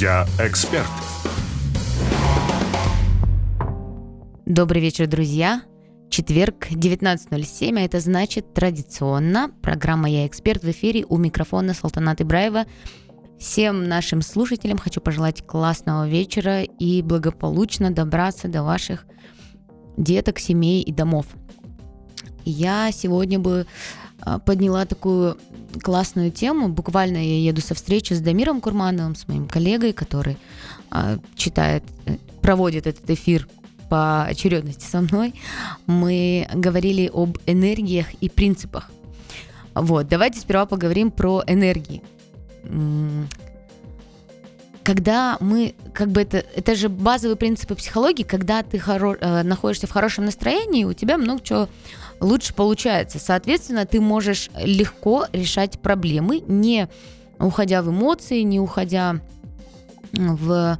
Я эксперт. Добрый вечер, друзья. Четверг, 19.07, а это значит традиционно. Программа «Я эксперт» в эфире у микрофона Салтанат Ибраева. Всем нашим слушателям хочу пожелать классного вечера и благополучно добраться до ваших деток, семей и домов. Я сегодня бы подняла такую классную тему. Буквально я еду со встречи с Дамиром Курмановым, с моим коллегой, который а, читает, э, проводит этот эфир по очередности со мной, мы говорили об энергиях и принципах. Вот, давайте сперва поговорим про энергии. Когда мы, как бы это, это же базовые принципы психологии, когда ты хоро, э, находишься в хорошем настроении, у тебя много чего лучше получается. Соответственно, ты можешь легко решать проблемы, не уходя в эмоции, не уходя в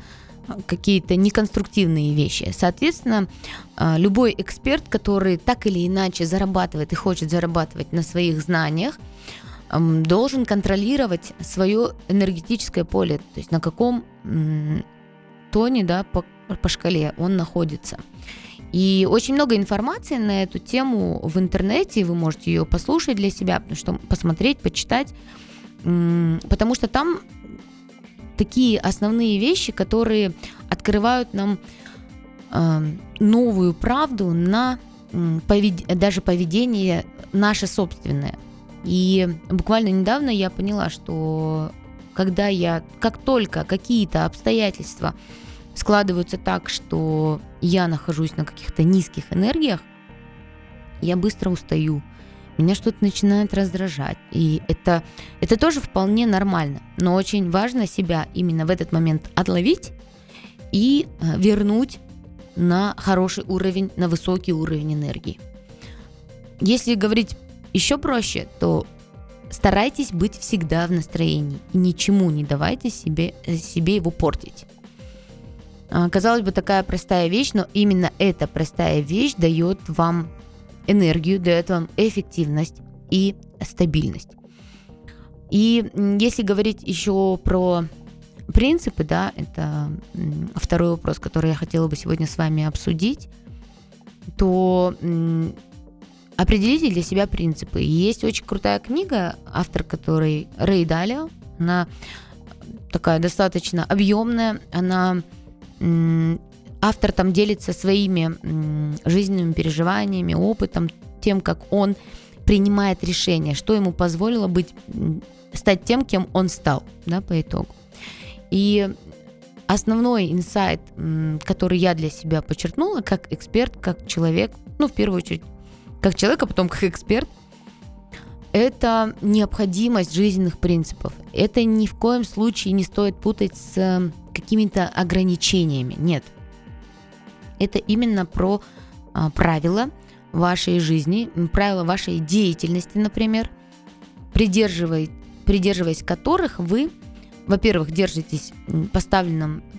какие-то неконструктивные вещи. Соответственно, а, любой эксперт, который так или иначе зарабатывает и хочет зарабатывать на своих знаниях, должен контролировать свое энергетическое поле, то есть на каком тоне, да, по, по шкале он находится. И очень много информации на эту тему в интернете, вы можете ее послушать для себя, потому что посмотреть, почитать, потому что там такие основные вещи, которые открывают нам новую правду на повед... даже поведение наше собственное. И буквально недавно я поняла, что когда я, как только какие-то обстоятельства складываются так, что я нахожусь на каких-то низких энергиях, я быстро устаю, меня что-то начинает раздражать. И это, это тоже вполне нормально. Но очень важно себя именно в этот момент отловить и э, вернуть на хороший уровень, на высокий уровень энергии. Если говорить еще проще, то старайтесь быть всегда в настроении и ничему не давайте себе, э, себе его портить. А, казалось бы, такая простая вещь, но именно эта простая вещь дает вам энергию, дает вам эффективность и стабильность. И если говорить еще про принципы, да, это второй вопрос, который я хотела бы сегодня с вами обсудить, то определите для себя принципы. есть очень крутая книга, автор которой Рэй Далио, она такая достаточно объемная, она автор там делится своими жизненными переживаниями, опытом, тем, как он принимает решения, что ему позволило быть, стать тем, кем он стал, да, по итогу. И основной инсайт, который я для себя подчеркнула, как эксперт, как человек, ну, в первую очередь, как человек, а потом как эксперт, это необходимость жизненных принципов. Это ни в коем случае не стоит путать с какими-то ограничениями. Нет, это именно про а, правила вашей жизни, правила вашей деятельности, например, придерживаясь, придерживаясь которых вы, во-первых, держитесь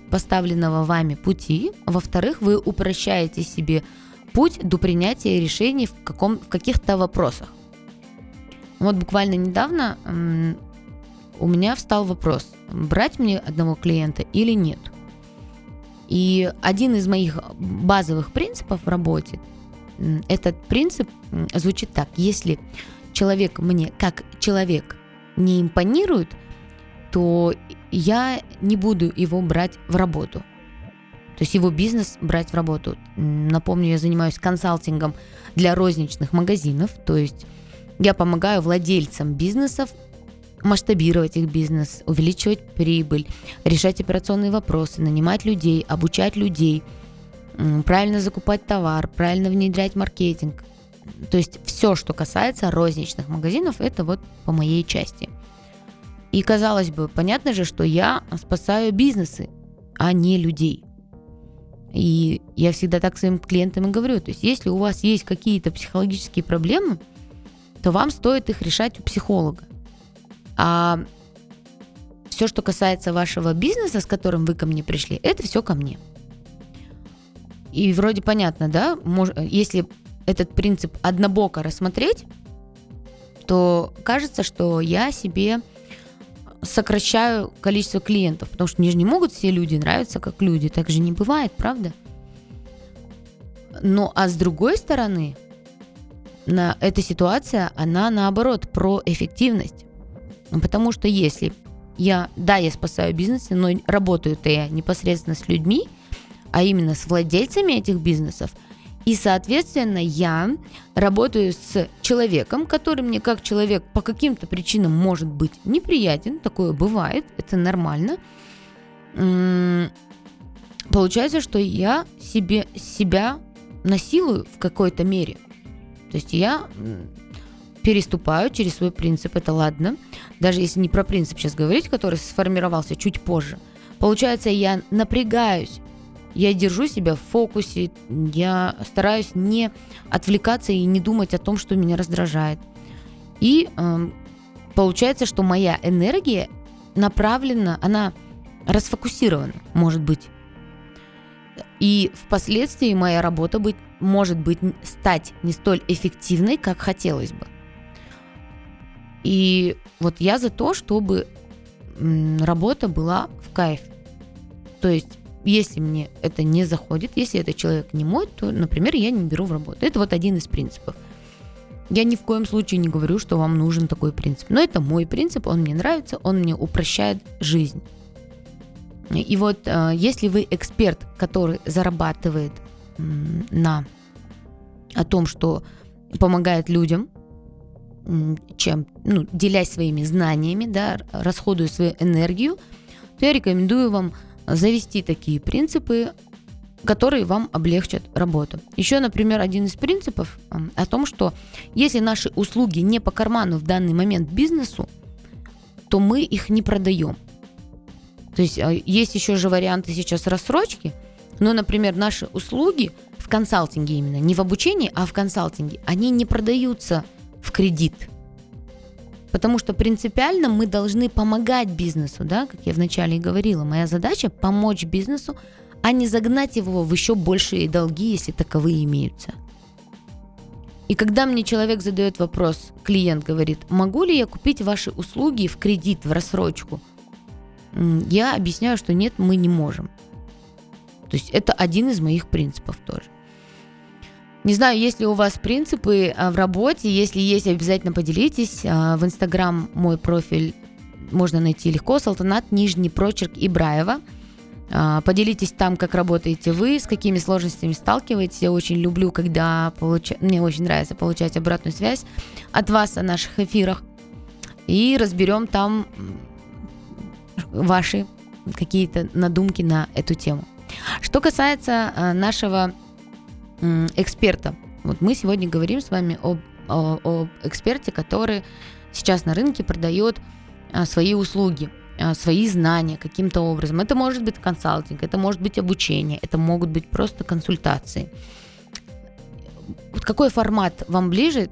поставленного вами пути, во-вторых, вы упрощаете себе путь до принятия решений в, каком, в каких-то вопросах. Вот буквально недавно у меня встал вопрос, брать мне одного клиента или нет. И один из моих базовых принципов в работе, этот принцип звучит так. Если человек мне как человек не импонирует, то я не буду его брать в работу. То есть его бизнес брать в работу. Напомню, я занимаюсь консалтингом для розничных магазинов, то есть я помогаю владельцам бизнесов масштабировать их бизнес, увеличивать прибыль, решать операционные вопросы, нанимать людей, обучать людей, правильно закупать товар, правильно внедрять маркетинг. То есть все, что касается розничных магазинов, это вот по моей части. И казалось бы, понятно же, что я спасаю бизнесы, а не людей. И я всегда так своим клиентам и говорю, то есть если у вас есть какие-то психологические проблемы, то вам стоит их решать у психолога. А все, что касается вашего бизнеса, с которым вы ко мне пришли, это все ко мне. И вроде понятно, да, если этот принцип однобоко рассмотреть, то кажется, что я себе сокращаю количество клиентов, потому что мне же не могут все люди нравиться как люди, так же не бывает, правда? Ну, а с другой стороны, на, эта ситуация, она наоборот про эффективность. Потому что если я, да, я спасаю бизнесы, но работаю-то я непосредственно с людьми, а именно с владельцами этих бизнесов, и, соответственно, я работаю с человеком, который мне как человек по каким-то причинам может быть неприятен, такое бывает, это нормально. Получается, что я себе, себя насилую в какой-то мере. То есть я переступаю через свой принцип, это ладно. Даже если не про принцип сейчас говорить, который сформировался чуть позже. Получается, я напрягаюсь, я держу себя в фокусе, я стараюсь не отвлекаться и не думать о том, что меня раздражает. И э, получается, что моя энергия направлена, она расфокусирована, может быть. И впоследствии моя работа быть, может быть стать не столь эффективной, как хотелось бы. И вот я за то, чтобы работа была в кайф. То есть, если мне это не заходит, если этот человек не мой, то, например, я не беру в работу. Это вот один из принципов. Я ни в коем случае не говорю, что вам нужен такой принцип. Но это мой принцип, он мне нравится, он мне упрощает жизнь. И вот э, если вы эксперт, который зарабатывает на о том, что помогает людям, чем, ну, делясь своими знаниями, да, расходуя свою энергию, то я рекомендую вам завести такие принципы, которые вам облегчат работу. Еще, например, один из принципов о том, что если наши услуги не по карману в данный момент бизнесу, то мы их не продаем. То есть а, есть еще же варианты сейчас рассрочки, но, например, наши услуги в консалтинге именно, не в обучении, а в консалтинге, они не продаются в кредит. Потому что принципиально мы должны помогать бизнесу, да, как я вначале и говорила. Моя задача помочь бизнесу, а не загнать его в еще большие долги, если таковые имеются. И когда мне человек задает вопрос, клиент говорит, могу ли я купить ваши услуги в кредит, в рассрочку? Я объясняю, что нет, мы не можем. То есть это один из моих принципов тоже. Не знаю, есть ли у вас принципы а, в работе. Если есть, обязательно поделитесь. А, в Инстаграм мой профиль можно найти легко. Салтанат, нижний прочерк Ибраева. А, поделитесь там, как работаете вы, с какими сложностями сталкиваетесь. Я очень люблю, когда получа... мне очень нравится получать обратную связь от вас о наших эфирах. И разберем там ваши какие-то надумки на эту тему. Что касается нашего эксперта. Вот мы сегодня говорим с вами об, о, об эксперте, который сейчас на рынке продает а, свои услуги, а, свои знания каким-то образом. Это может быть консалтинг, это может быть обучение, это могут быть просто консультации. Вот какой формат вам ближе,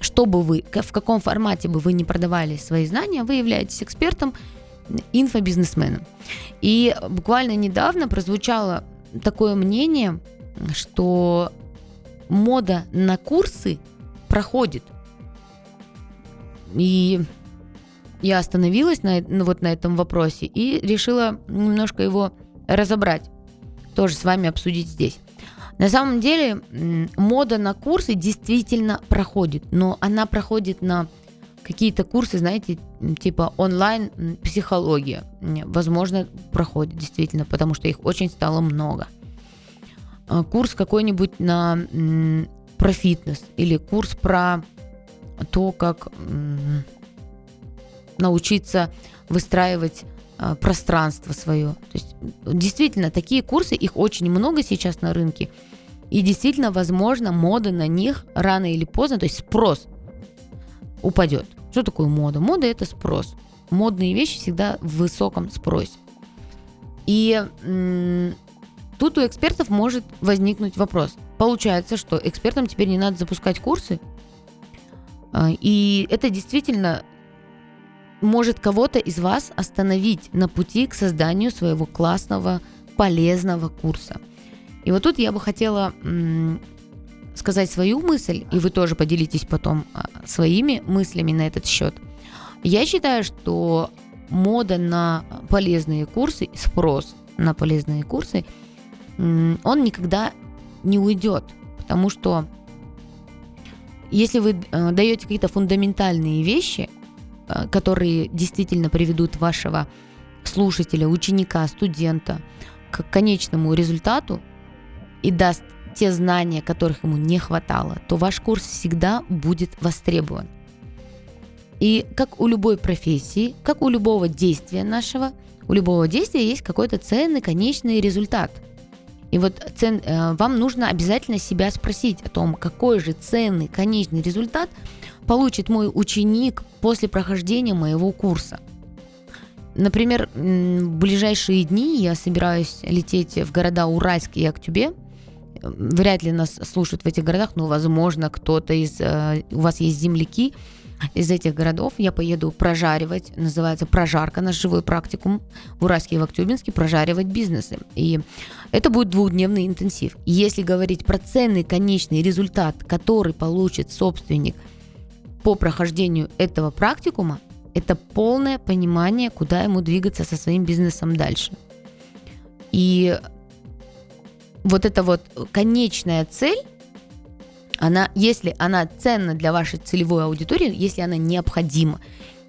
чтобы вы, в каком формате бы вы не продавали свои знания, вы являетесь экспертом, инфобизнесменом. И буквально недавно прозвучало такое мнение, что мода на курсы проходит. И я остановилась на, ну, вот на этом вопросе и решила немножко его разобрать. Тоже с вами обсудить здесь. На самом деле мода на курсы действительно проходит, но она проходит на какие-то курсы, знаете, типа онлайн психология. Возможно, проходит действительно, потому что их очень стало много – курс какой-нибудь на про фитнес или курс про то, как научиться выстраивать а, пространство свое. То есть действительно такие курсы, их очень много сейчас на рынке. И действительно, возможно, мода на них рано или поздно, то есть спрос упадет. Что такое мода? Мода это спрос. Модные вещи всегда в высоком спросе. И Тут у экспертов может возникнуть вопрос. Получается, что экспертам теперь не надо запускать курсы, а, и это действительно может кого-то из вас остановить на пути к созданию своего классного, полезного курса. И вот тут я бы хотела сказать свою мысль, и вы тоже поделитесь потом а, своими мыслями на этот счет. Я считаю, что мода на полезные курсы, спрос на полезные курсы, он никогда не уйдет, потому что если вы э, даете какие-то фундаментальные вещи, э, которые действительно приведут вашего слушателя, ученика, студента к конечному результату и даст те знания, которых ему не хватало, то ваш курс всегда будет востребован. И как у любой профессии, как у любого действия нашего, у любого действия есть какой-то ценный конечный результат. И вот цен, э, вам нужно обязательно себя спросить о том, какой же ценный конечный результат получит мой ученик после прохождения моего курса. Например, в ближайшие дни я собираюсь лететь в города Уральск и Актюбе – вряд ли нас слушают в этих городах, но, возможно, кто-то из... Э, у вас есть земляки из этих городов. Я поеду прожаривать, называется прожарка, наш живой практикум в Уральске и в Актюбинске, прожаривать бизнесы. И это будет двухдневный интенсив. Если говорить про ценный конечный результат, который получит собственник по прохождению этого практикума, это полное понимание, куда ему двигаться со своим бизнесом дальше. И вот эта вот конечная цель, она, если она ценна для вашей целевой аудитории, если она необходима,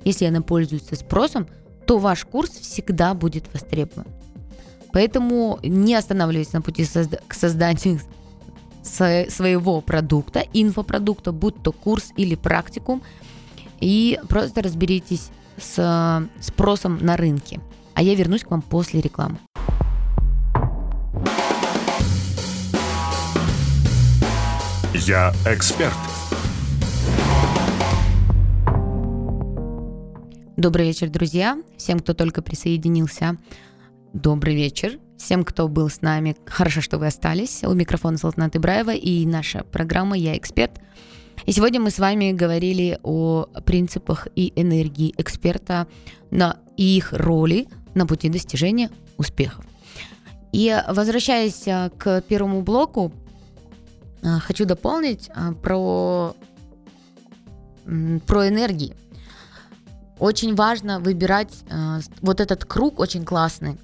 если она пользуется спросом, то ваш курс всегда будет востребован. Поэтому не останавливайтесь на пути созда- к созданию своего продукта, инфопродукта, будь то курс или практикум, и просто разберитесь с спросом на рынке. А я вернусь к вам после рекламы. Я эксперт. Добрый вечер, друзья. Всем, кто только присоединился, добрый вечер. Всем, кто был с нами, хорошо, что вы остались. У микрофона Салтана Ибраева и наша программа «Я эксперт». И сегодня мы с вами говорили о принципах и энергии эксперта на их роли на пути достижения успехов. И возвращаясь а, к первому блоку, а, хочу дополнить а, про, про энергии. Очень важно выбирать вот этот круг очень классный.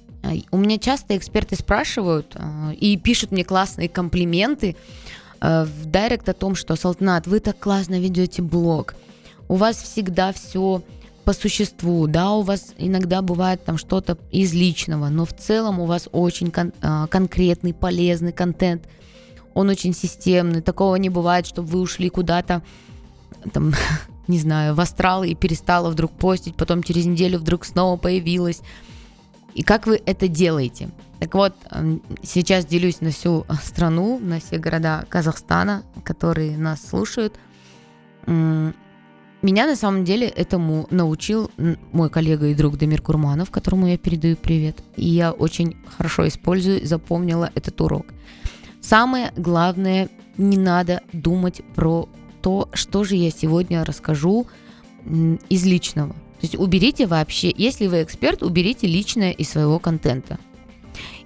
У меня часто эксперты спрашивают и пишут мне классные комплименты в директ о том, что Салтнат, вы так классно ведете блог, у вас всегда все по существу, да, у вас иногда бывает там что-то из личного, но в целом у вас очень кон- конкретный, полезный контент – он очень системный. Такого не бывает, чтобы вы ушли куда-то, там, не знаю, в астрал и перестала вдруг постить, потом через неделю вдруг снова появилась. И как вы это делаете? Так вот, сейчас делюсь на всю страну, на все города Казахстана, которые нас слушают. Меня на самом деле этому научил мой коллега и друг Дамир Курманов, которому я передаю привет. И я очень хорошо использую, запомнила этот урок. Самое главное, не надо думать про то, что же я сегодня расскажу из личного. То есть уберите вообще, если вы эксперт, уберите личное из своего контента.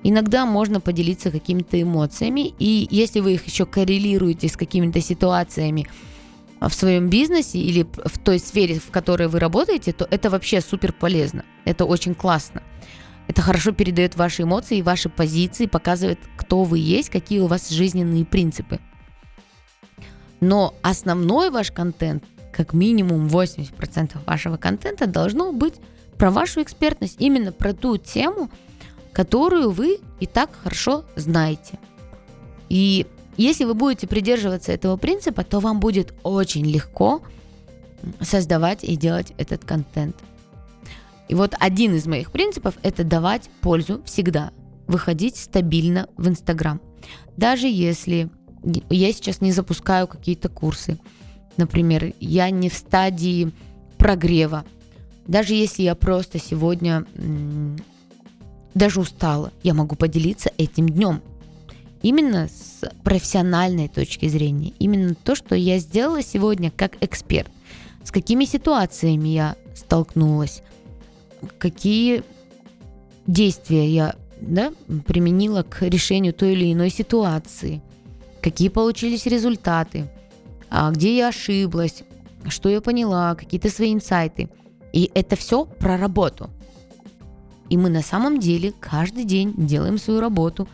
Иногда можно поделиться какими-то эмоциями, и если вы их еще коррелируете с какими-то ситуациями в своем бизнесе или в той сфере, в которой вы работаете, то это вообще супер полезно. Это очень классно. Это хорошо передает ваши эмоции, ваши позиции, показывает, кто вы есть, какие у вас жизненные принципы. Но основной ваш контент, как минимум 80% вашего контента должно быть про вашу экспертность, именно про ту тему, которую вы и так хорошо знаете. И если вы будете придерживаться этого принципа, то вам будет очень легко создавать и делать этот контент. И вот один из моих принципов – это давать пользу всегда, выходить стабильно в Инстаграм. Даже если я сейчас не запускаю какие-то курсы, например, я не в стадии прогрева, даже если я просто сегодня даже устала, я могу поделиться этим днем. Именно с профессиональной точки зрения. Именно то, что я сделала сегодня как эксперт. С какими ситуациями я столкнулась, какие действия я да, применила к решению той или иной ситуации, какие получились результаты, где я ошиблась, что я поняла, какие-то свои инсайты. И это все про работу. И мы на самом деле каждый день делаем свою работу,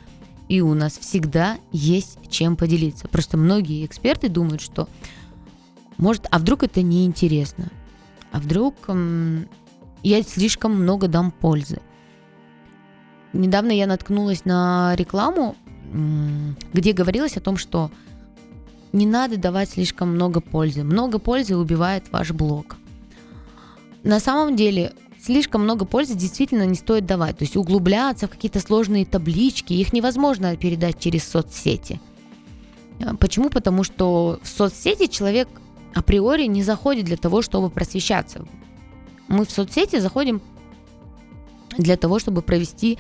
и у нас всегда есть чем поделиться. Просто многие эксперты думают, что может, а вдруг это неинтересно, а вдруг м, я слишком много дам пользы. Недавно я наткнулась на рекламу, где говорилось о том, что не надо давать слишком много пользы. Много пользы убивает ваш блог. На самом деле слишком много пользы действительно не стоит давать. То есть углубляться в какие-то сложные таблички, их невозможно передать через соцсети. А, почему? Потому что в соцсети человек априори не заходит для того, чтобы просвещаться. Мы в соцсети заходим для того, чтобы провести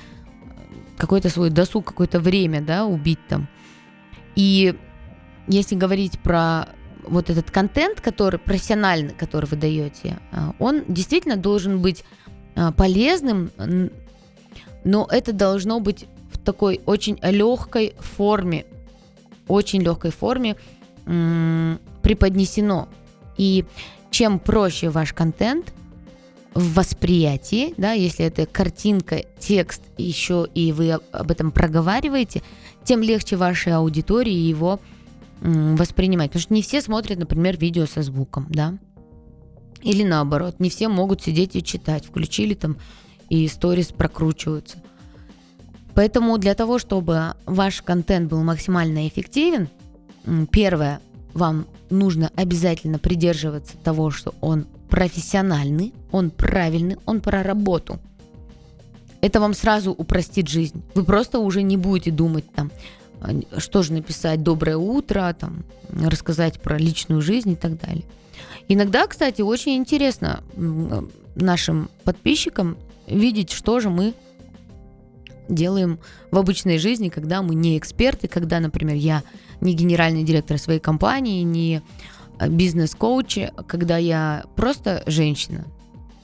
какой-то свой досуг, какое-то время, да, убить там. И если говорить про вот этот контент, который профессиональный, который вы даете, а, он действительно должен быть а, полезным, но это должно быть в такой очень легкой форме, очень легкой форме преподнесено. И чем проще ваш контент в восприятии, да, если это картинка, текст, еще и вы об этом проговариваете, тем легче вашей аудитории его воспринимать. Потому что не все смотрят, например, видео со звуком, да. Или наоборот, не все могут сидеть и читать. Включили там и сторис прокручиваются. Поэтому для того, чтобы ваш контент был максимально эффективен, первое, вам нужно обязательно придерживаться того, что он профессиональный, он правильный, он про работу. Это вам сразу упростит жизнь. Вы просто уже не будете думать там, что же написать «доброе утро», там, рассказать про личную жизнь и так далее. Иногда, кстати, очень интересно нашим подписчикам видеть, что же мы делаем в обычной жизни, когда мы не эксперты, когда, например, я не генеральный директор своей компании, не бизнес-коуч, когда я просто женщина.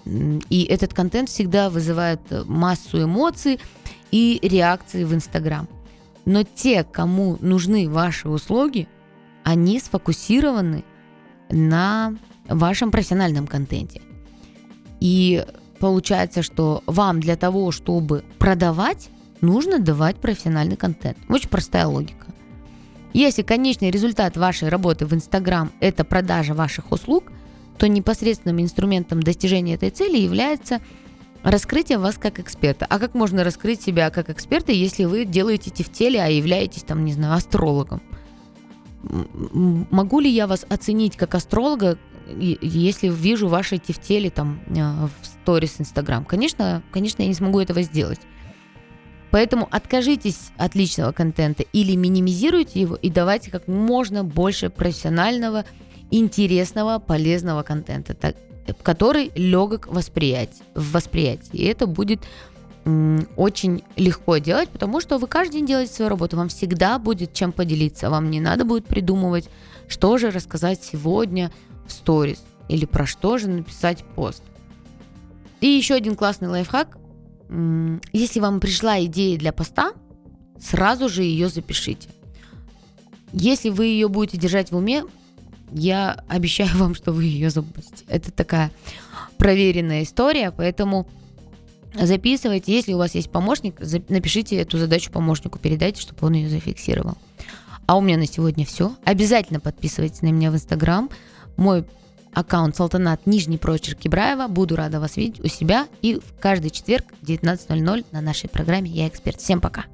И этот контент всегда вызывает массу эмоций и реакций в Инстаграм. Но те, кому нужны ваши услуги, они сфокусированы на вашем профессиональном контенте. И получается, что вам для того, чтобы продавать, нужно давать профессиональный контент. Очень простая логика. Если конечный результат вашей работы в Инстаграм – это продажа ваших услуг, то непосредственным инструментом достижения этой цели является раскрытие вас как эксперта. А как можно раскрыть себя как эксперта, если вы делаете теле, а являетесь там, не знаю, астрологом? Могу ли я вас оценить как астролога, если вижу ваши теле там э, в сторис Инстаграм? Конечно, конечно, я не смогу этого сделать. Поэтому откажитесь от личного контента или минимизируйте его и давайте как можно больше профессионального, интересного, полезного контента. Так, который легок восприять, в восприятии. И это будет очень легко делать, потому что вы каждый день делаете свою работу, вам всегда будет чем поделиться, вам не надо будет придумывать, что же рассказать сегодня в сторис или про что же написать пост. И еще один классный лайфхак. Если вам пришла идея для поста, сразу же ее запишите. Если вы ее будете держать в уме, я обещаю вам, что вы ее забудете. Это такая проверенная история, поэтому записывайте. Если у вас есть помощник, напишите эту задачу помощнику, передайте, чтобы он ее зафиксировал. А у меня на сегодня все. Обязательно подписывайтесь на меня в Инстаграм. Мой аккаунт Салтанат Нижний прочерк Кибраева. Буду рада вас видеть у себя и в каждый четверг в 19.00 на нашей программе «Я эксперт». Всем пока!